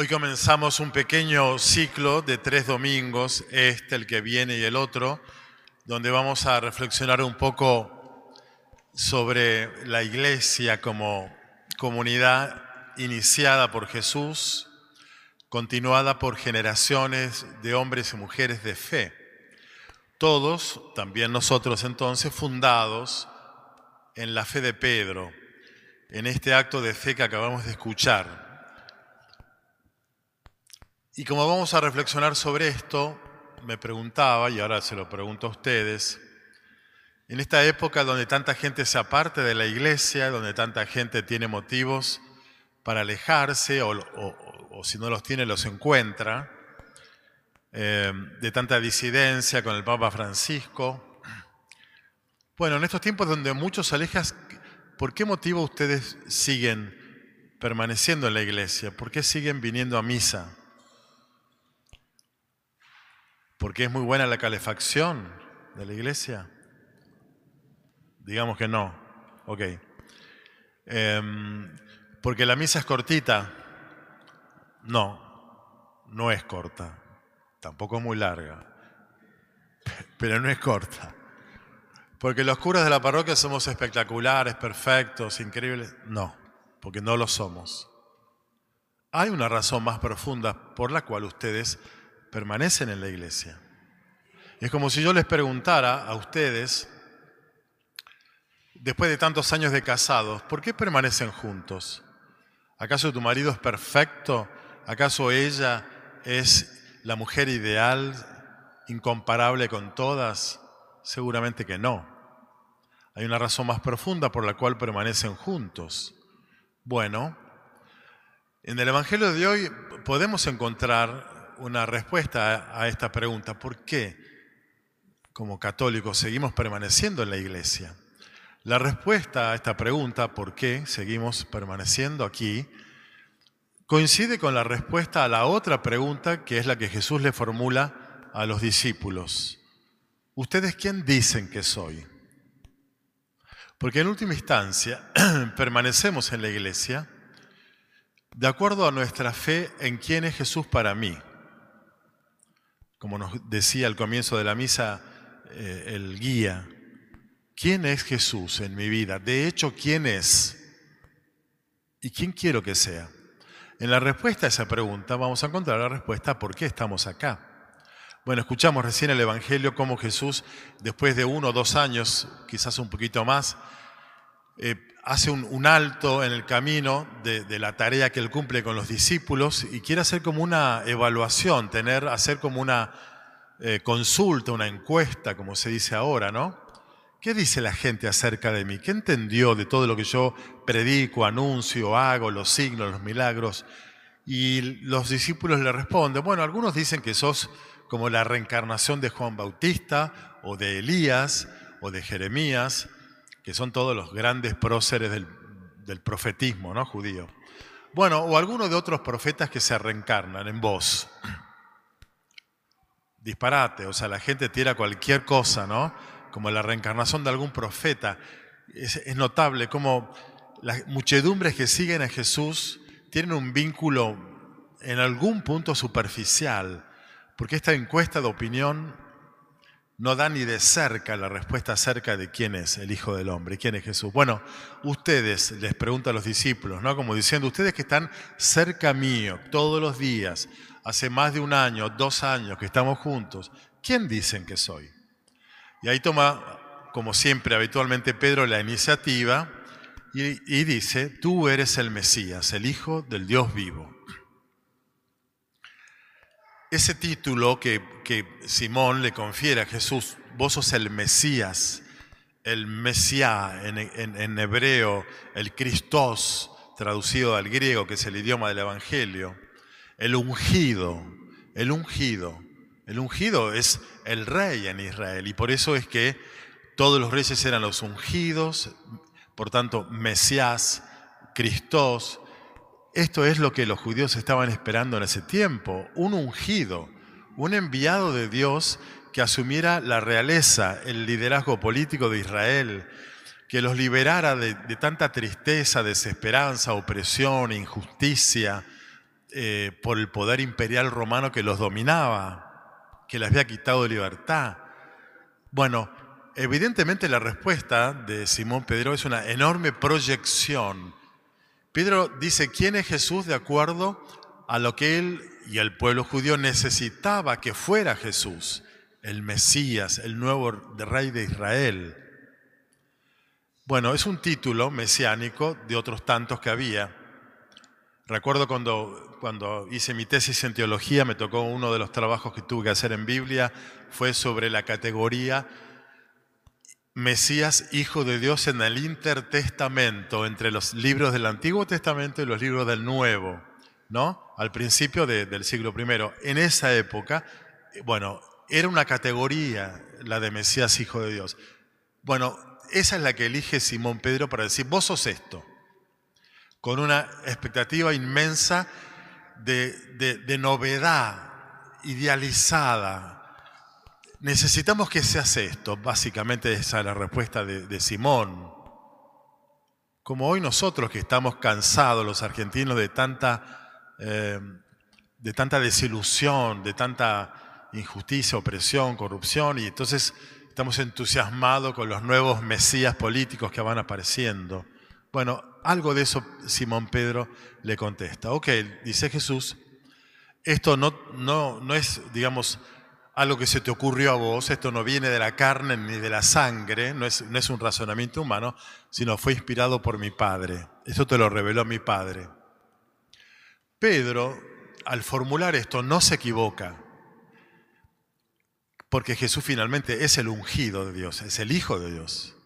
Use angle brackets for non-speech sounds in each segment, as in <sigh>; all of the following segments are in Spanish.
Hoy comenzamos un pequeño ciclo de tres domingos, este, el que viene y el otro, donde vamos a reflexionar un poco sobre la iglesia como comunidad iniciada por Jesús, continuada por generaciones de hombres y mujeres de fe. Todos, también nosotros entonces, fundados en la fe de Pedro, en este acto de fe que acabamos de escuchar. Y como vamos a reflexionar sobre esto, me preguntaba, y ahora se lo pregunto a ustedes, en esta época donde tanta gente se aparte de la iglesia, donde tanta gente tiene motivos para alejarse, o, si no los tiene, los encuentra, eh, de tanta disidencia con el Papa Francisco. Bueno, en estos tiempos donde muchos se alejan, ¿por qué motivo ustedes siguen permaneciendo en la iglesia? ¿Por qué siguen viniendo a misa? ¿Porque es muy buena la calefacción de la iglesia? Digamos que no. Ok. Em, ¿Porque la misa es cortita? No, no es corta. Tampoco es muy larga. <laughs> Pero no es corta. Porque los curas de la parroquia somos espectaculares, perfectos, increíbles. No, porque no lo somos. Hay una razón más profunda por la cual ustedes permanecen en la iglesia. Es como si yo les preguntara a ustedes, después de tantos años de casados, ¿por qué permanecen juntos? ¿Acaso tu marido es perfecto? ¿Acaso ella es la mujer ideal, incomparable con todas? Seguramente que no. Hay una razón más profunda por la cual permanecen juntos. Bueno, en el Evangelio de hoy podemos encontrar una respuesta a esta pregunta. ¿Por qué como católicos seguimos permaneciendo en la iglesia? La respuesta a esta pregunta, ¿por qué seguimos permaneciendo aquí? coincide con la respuesta a la otra pregunta que es la que Jesús le formula a los discípulos. ¿Ustedes quién dicen que soy? Porque en última instancia <clears throat> permanecemos en la iglesia de acuerdo a nuestra fe en quién es Jesús para mí como nos decía al comienzo de la misa eh, el guía, ¿quién es Jesús en mi vida? De hecho, ¿quién es? ¿Y quién quiero que sea? En la respuesta a esa pregunta vamos a encontrar la respuesta a por qué estamos acá. Bueno, escuchamos recién el Evangelio cómo Jesús, después de uno o dos años, quizás un poquito más, eh, hace un, alto en el camino de, la tarea que él cumple con los discípulos y quiere hacer como una evaluación, tener, hacer como una eh, consulta, una encuesta, como se dice ahora, ¿no? ¿Qué dice la gente acerca de mí? ¿Qué entendió de todo lo que yo predico, anuncio, hago, los signos, los milagros? Y los discípulos le responden, bueno, algunos dicen que sos como la reencarnación de Juan Bautista o de Elías o de Jeremías que son todos los grandes próceres del, profetismo ¿no? judío. Bueno, o algunos de otros profetas que se reencarnan en vos. Disparate, o sea, la gente tira cualquier cosa, ¿no? Como la reencarnación de algún profeta. Es, es notable cómo las muchedumbres que siguen a Jesús tienen un vínculo en algún punto superficial, porque esta encuesta de opinión no da ni de cerca la respuesta acerca de quién es el Hijo del Hombre, quién es Jesús. Bueno, ustedes, les pregunto a los discípulos, ¿no? Como diciendo, ustedes que están cerca mío todos los días, hace más de un año, dos años que estamos juntos, ¿quién dicen que soy? Y ahí toma, como siempre, habitualmente Pedro, la iniciativa y dice, tú eres el Mesías, el Hijo del Dios vivo. Ese título que, Simón le confiere a Jesús, vos sos el Mesías, el Mesías en, hebreo, el Christos, traducido al griego, que es el idioma del Evangelio, el ungido, el ungido. El ungido es el rey en Israel y por eso es que todos los reyes eran los ungidos, por tanto, Mesías, Christos, esto es lo que los judíos estaban esperando en ese tiempo, un ungido, un enviado de Dios que asumiera la realeza, el liderazgo político de Israel, que los liberara de, tanta tristeza, desesperanza, opresión, injusticia, eh, por el poder imperial romano que los dominaba, que les había quitado libertad. Bueno, evidentemente la respuesta de Simón Pedro es una enorme proyección. Pedro dice, ¿quién es Jesús de acuerdo a lo que él y el pueblo judío necesitaba que fuera Jesús, el Mesías, el nuevo rey de Israel? Bueno, es un título mesiánico de otros tantos que había. Recuerdo cuando, cuando hice mi tesis en teología, me tocó uno de los trabajos que tuve que hacer en Biblia, fue sobre la categoría Mesías, Hijo de Dios en el intertestamento, entre los libros del Antiguo Testamento y los libros del Nuevo, ¿no? Al principio del siglo I. En esa época, bueno, era una categoría la de Mesías, Hijo de Dios. Bueno, esa es la que elige Simón Pedro para decir, vos sos esto, con una expectativa inmensa de, novedad, idealizada. Necesitamos que seas esto, básicamente esa es la respuesta de, Simón. Como hoy nosotros que estamos cansados, los argentinos, de tanta, eh, de tanta desilusión, de tanta injusticia, opresión, corrupción, y entonces estamos entusiasmados con los nuevos mesías políticos que van apareciendo. Bueno, algo de eso Simón Pedro le contesta. Ok, dice Jesús, esto no, no, no es, digamos, algo que se te ocurrió a vos, esto no viene de la carne ni de la sangre, no es, no es un razonamiento humano, sino fue inspirado por mi Padre. Eso te lo reveló mi Padre. Pedro, al formular esto, no se equivoca, porque Jesús finalmente es el ungido de Dios, es el Hijo de Dios.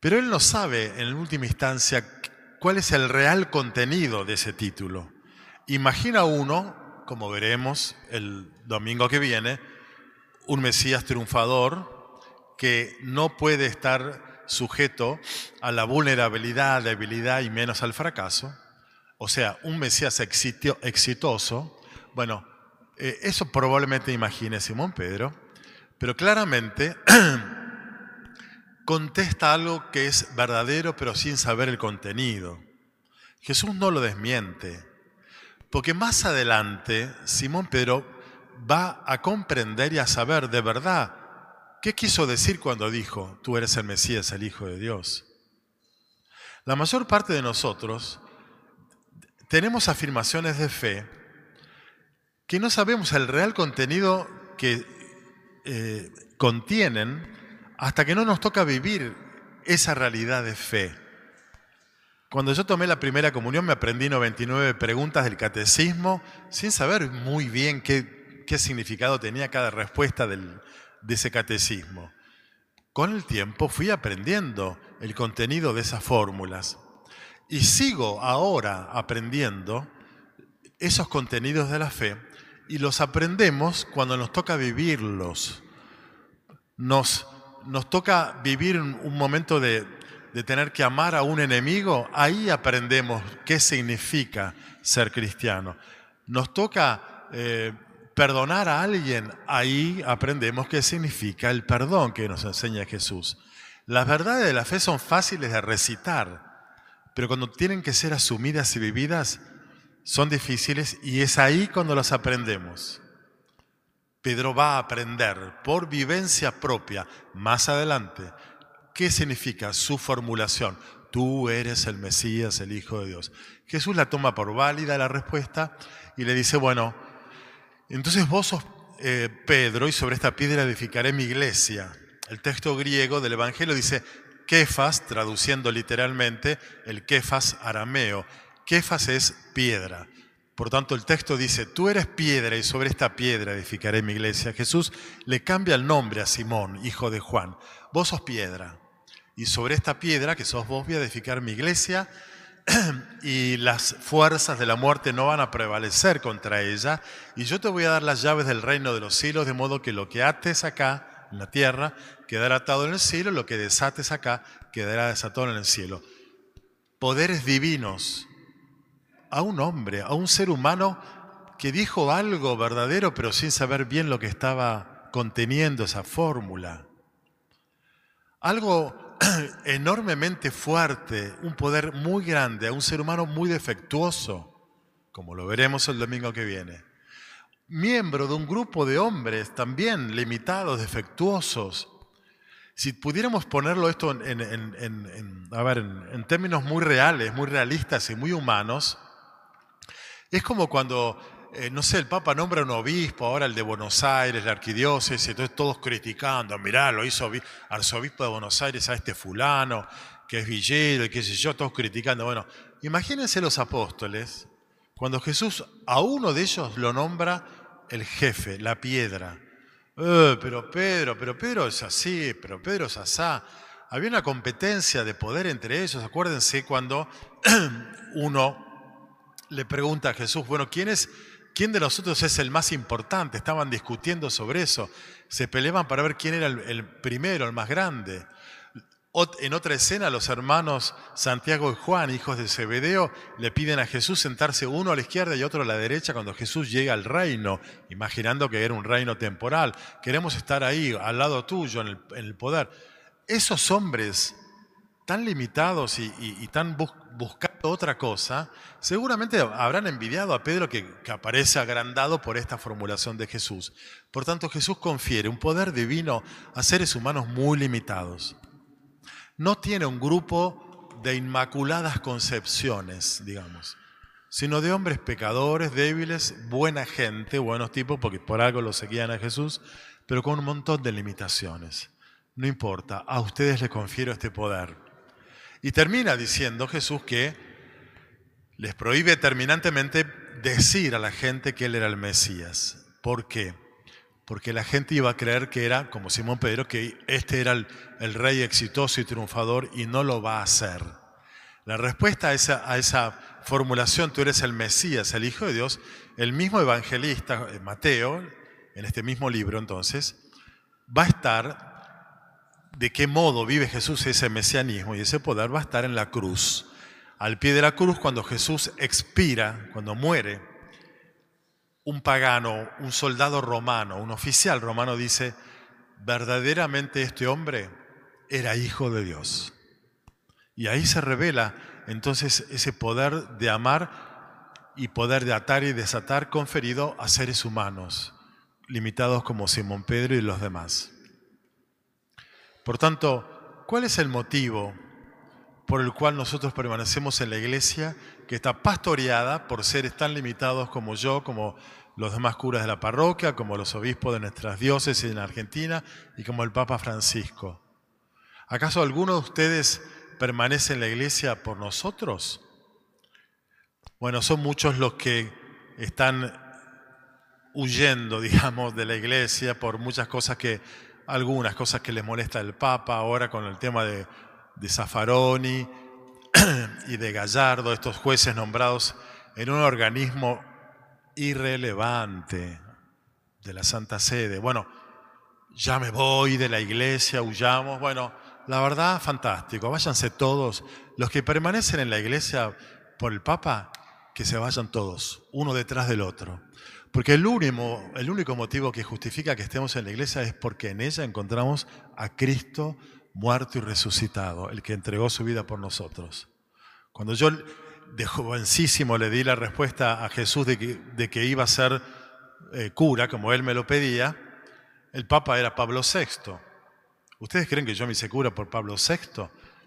Pero él no sabe, en última instancia, cuál es el real contenido de ese título. Imagina uno, como veremos el domingo que viene, un Mesías triunfador que no puede estar sujeto a la vulnerabilidad, debilidad y menos al fracaso. O sea, un Mesías exitoso. Bueno, eh, eso probablemente imagine Simón Pedro, pero claramente <clears throat> contesta algo que es verdadero pero sin saber el contenido. Jesús no lo desmiente, porque más adelante Simón Pedro va a comprender y a saber de verdad qué quiso decir cuando dijo, tú eres el Mesías, el Hijo de Dios. La mayor parte de nosotros tenemos afirmaciones de fe que no sabemos el real contenido que eh, contienen hasta que no nos toca vivir esa realidad de fe. Cuando yo tomé la primera comunión me aprendí 99 preguntas del catecismo sin saber muy bien qué, qué significado tenía cada respuesta del, de ese catecismo. Con el tiempo fui aprendiendo el contenido de esas fórmulas y sigo ahora aprendiendo esos contenidos de la fe y los aprendemos cuando nos toca vivirlos. Nos nos toca vivir un momento de, tener que amar a un enemigo, ahí aprendemos qué significa ser cristiano. Nos toca eh, perdonar a alguien, ahí aprendemos qué significa el perdón que nos enseña Jesús. Las verdades de la fe son fáciles de recitar, pero cuando tienen que ser asumidas y vividas, son difíciles y es ahí cuando las aprendemos. Pedro va a aprender por vivencia propia más adelante qué significa su formulación. Tú eres el Mesías, el Hijo de Dios. Jesús la toma por válida la respuesta y le dice, bueno, entonces vos sos eh, Pedro y sobre esta piedra edificaré mi iglesia. El texto griego del Evangelio dice Kefas, traduciendo literalmente el Kefas arameo. Kefas es piedra. Por tanto, el texto dice, tú eres piedra y sobre esta piedra edificaré mi iglesia. Jesús le cambia el nombre a Simón, hijo de Juan. Vos sos piedra. Y sobre esta piedra, que sos vos, voy a edificar mi iglesia <clears throat> y las fuerzas de la muerte no van a prevalecer contra ella. Y yo te voy a dar las llaves del reino de los cielos, de modo que lo que ates acá, en la tierra, quedará atado en el cielo, lo que desates acá, quedará desatado en el cielo. Poderes divinos a un hombre, a un ser humano que dijo algo verdadero pero sin saber bien lo que estaba conteniendo esa fórmula. Algo <clears throat> enormemente fuerte, un poder muy grande, a un ser humano muy defectuoso, como lo veremos el domingo que viene. Miembro de un grupo de hombres también limitados, defectuosos. Si pudiéramos ponerlo esto en, ver, en términos muy reales, muy realistas y muy humanos, es como cuando eh, no sé, el Papa nombra un obispo, ahora el de Buenos Aires, la arquidiócesis, entonces todos criticando, mirá, lo hizo arzobispo de Buenos Aires a este fulano, que es villero y qué sé yo, todos criticando. Bueno, imagínense los apóstoles, cuando Jesús a uno de ellos lo nombra el jefe, la piedra. Eh, pero Pedro, pero Pedro es así, pero Pedro es asá. Había una competencia de poder entre ellos. Acuérdense cuando <clears throat> uno le pregunta a Jesús, bueno, ¿quién es ¿Quién de nosotros es el más importante? Estaban discutiendo sobre eso. Se peleaban para ver quién era el, primero, el más grande. En otra escena, los hermanos Santiago y Juan, hijos de Zebedeo, le piden a Jesús sentarse uno a la izquierda y otro a la derecha cuando Jesús llega al reino, imaginando que era un reino temporal. Queremos estar ahí, al lado tuyo, en el, poder. Esos hombres tan limitados y, tan buscando otra cosa, seguramente habrán envidiado a Pedro que, aparece agrandado por esta formulación de Jesús. Por tanto, Jesús confiere un poder divino a seres humanos muy limitados. No tiene un grupo de inmaculadas concepciones, digamos, sino de hombres pecadores, débiles, buena gente, buenos tipos, porque por algo lo seguían a Jesús, pero con un montón de limitaciones. No importa, a ustedes les confiero este poder y termina diciendo Jesús que les prohíbe terminantemente decir a la gente que Él era el Mesías. ¿Por qué? Porque la gente iba a creer que era, como Simón Pedro, que este era el, rey exitoso y triunfador y no lo va a hacer. La respuesta a esa, a esa formulación, tú eres el Mesías, el Hijo de Dios, el mismo evangelista, eh, Mateo, en este mismo libro entonces, va a estar de qué modo vive Jesús ese mesianismo y ese poder va a estar en la cruz. Al pie de la cruz, cuando Jesús expira, cuando muere, un pagano, un soldado romano, un oficial romano dice, verdaderamente este hombre era hijo de Dios. Y ahí se revela entonces ese poder de amar y poder de atar y desatar conferido a seres humanos, limitados como Simón Pedro y los demás. Por tanto, ¿cuál es el motivo por el cual nosotros permanecemos en la iglesia que está pastoreada por seres tan limitados como yo, como los demás curas de la parroquia, como los obispos de nuestras diócesis en Argentina y como el Papa Francisco? ¿Acaso alguno de ustedes permanece en la iglesia por nosotros? Bueno, son muchos los que están huyendo, <laughs> digamos, de la iglesia por muchas cosas que algunas cosas que les molesta el Papa, ahora con el tema de, de <clears throat> y de Gallardo, estos jueces nombrados en un organismo irrelevante de la Santa Sede. Bueno, ya me voy de la iglesia, huyamos. Bueno, la verdad, fantástico. Váyanse todos. Los que permanecen en la iglesia por el Papa, que se vayan todos, uno detrás del otro. Porque el único, el único motivo que justifica que estemos en la iglesia es porque en ella encontramos a Cristo muerto y resucitado, el que entregó su vida por nosotros. Cuando yo de jovencísimo le di la respuesta a Jesús de que, iba a ser eh, cura, como él me lo pedía, el Papa era Pablo VI. ¿Ustedes creen que yo me hice cura por Pablo VI?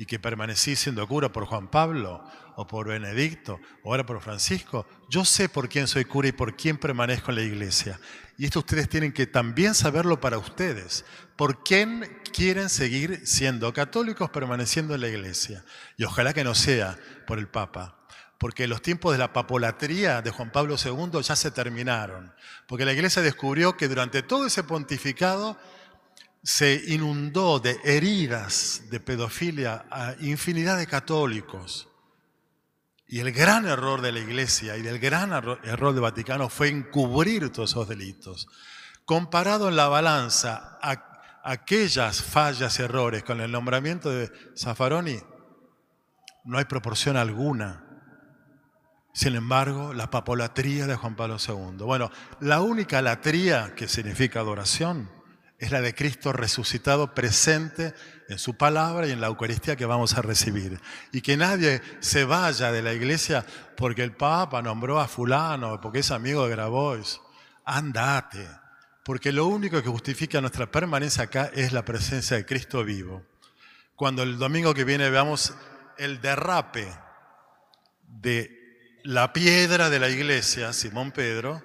Y que permanecí siendo cura por Juan Pablo o por Benedicto o ahora por Francisco, yo sé por quién soy cura y por quién permanezco en la iglesia. Y esto ustedes tienen que también saberlo para ustedes. ¿Por quién quieren seguir siendo católicos permaneciendo en la iglesia? Y ojalá que no sea por el Papa porque los tiempos de la papolatría de Juan Pablo II ya se terminaron, porque la iglesia descubrió que durante todo ese pontificado se inundó de heridas de pedofilia a infinidad de católicos. Y el gran error de la Iglesia y del gran error del Vaticano fue encubrir todos esos delitos. Comparado en la balanza a aquellas fallas y errores con el nombramiento de Zaffaroni, no hay proporción alguna. Sin embargo, la papolatría de Juan Pablo II. Bueno, la única latría que significa adoración es la de Cristo resucitado presente en su palabra y en la Eucaristía que vamos a recibir. Y que nadie se vaya de la iglesia porque el Papa nombró a fulano, porque es amigo de Grabois. Andate, porque lo único que justifica nuestra permanencia acá es la presencia de Cristo vivo. Cuando el domingo que viene veamos el derrape de la piedra de la iglesia, Simón Pedro,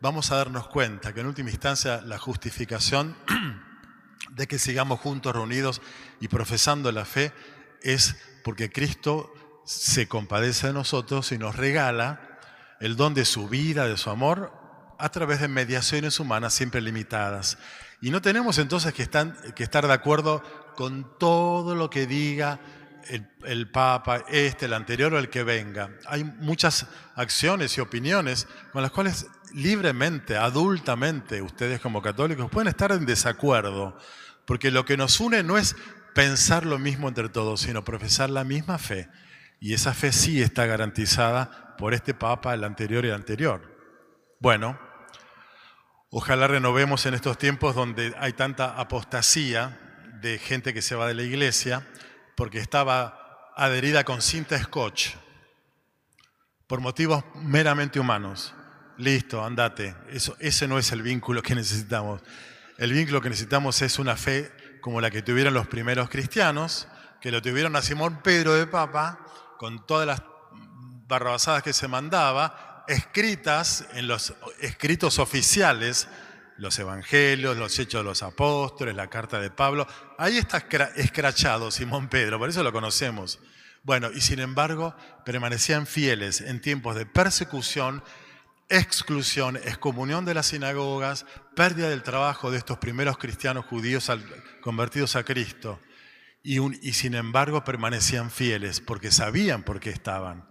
vamos a darnos cuenta que en última instancia la justificación <clears throat> de que sigamos juntos reunidos y profesando la fe es porque Cristo se compadece de nosotros y nos regala el don de su vida, de su amor, a través de mediaciones humanas siempre limitadas. Y no tenemos entonces que, estar de acuerdo con todo lo que diga el, Papa, este, el anterior o el que venga. Hay muchas acciones y opiniones con las cuales libremente, adultamente, ustedes como católicos pueden estar en desacuerdo, porque lo que nos une no es pensar lo mismo entre todos, sino profesar la misma fe. Y esa fe sí está garantizada por este Papa, el anterior y el anterior. Bueno, ojalá renovemos en estos tiempos donde hay tanta apostasía de gente que se va de la iglesia, porque estaba adherida con cinta scotch, por motivos meramente humanos. Listo, andate. Eso, ese no es el vínculo que necesitamos. El vínculo que necesitamos es una fe como la que tuvieron los primeros cristianos, que lo tuvieron a Simón Pedro de Papa, con todas las barrabasadas que se mandaba, escritas en los escritos oficiales los evangelios, los hechos de los apóstoles, la carta de Pablo. Ahí está escrachado Simón Pedro, por eso lo conocemos. Bueno, y sin embargo permanecían fieles en tiempos de persecución, exclusión, excomunión de las sinagogas, pérdida del trabajo de estos primeros cristianos judíos convertidos a Cristo. Y, y sin embargo permanecían fieles porque sabían por qué estaban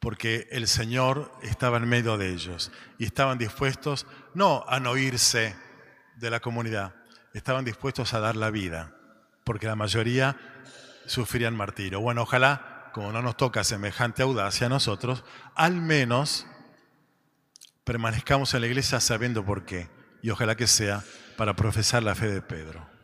porque el Señor estaba en medio de ellos y estaban dispuestos no a no irse de la comunidad, estaban dispuestos a dar la vida, porque la mayoría sufrían martirio. Bueno, ojalá, como no nos toca semejante audacia a nosotros, al menos permanezcamos en la iglesia sabiendo por qué, y ojalá que sea para profesar la fe de Pedro.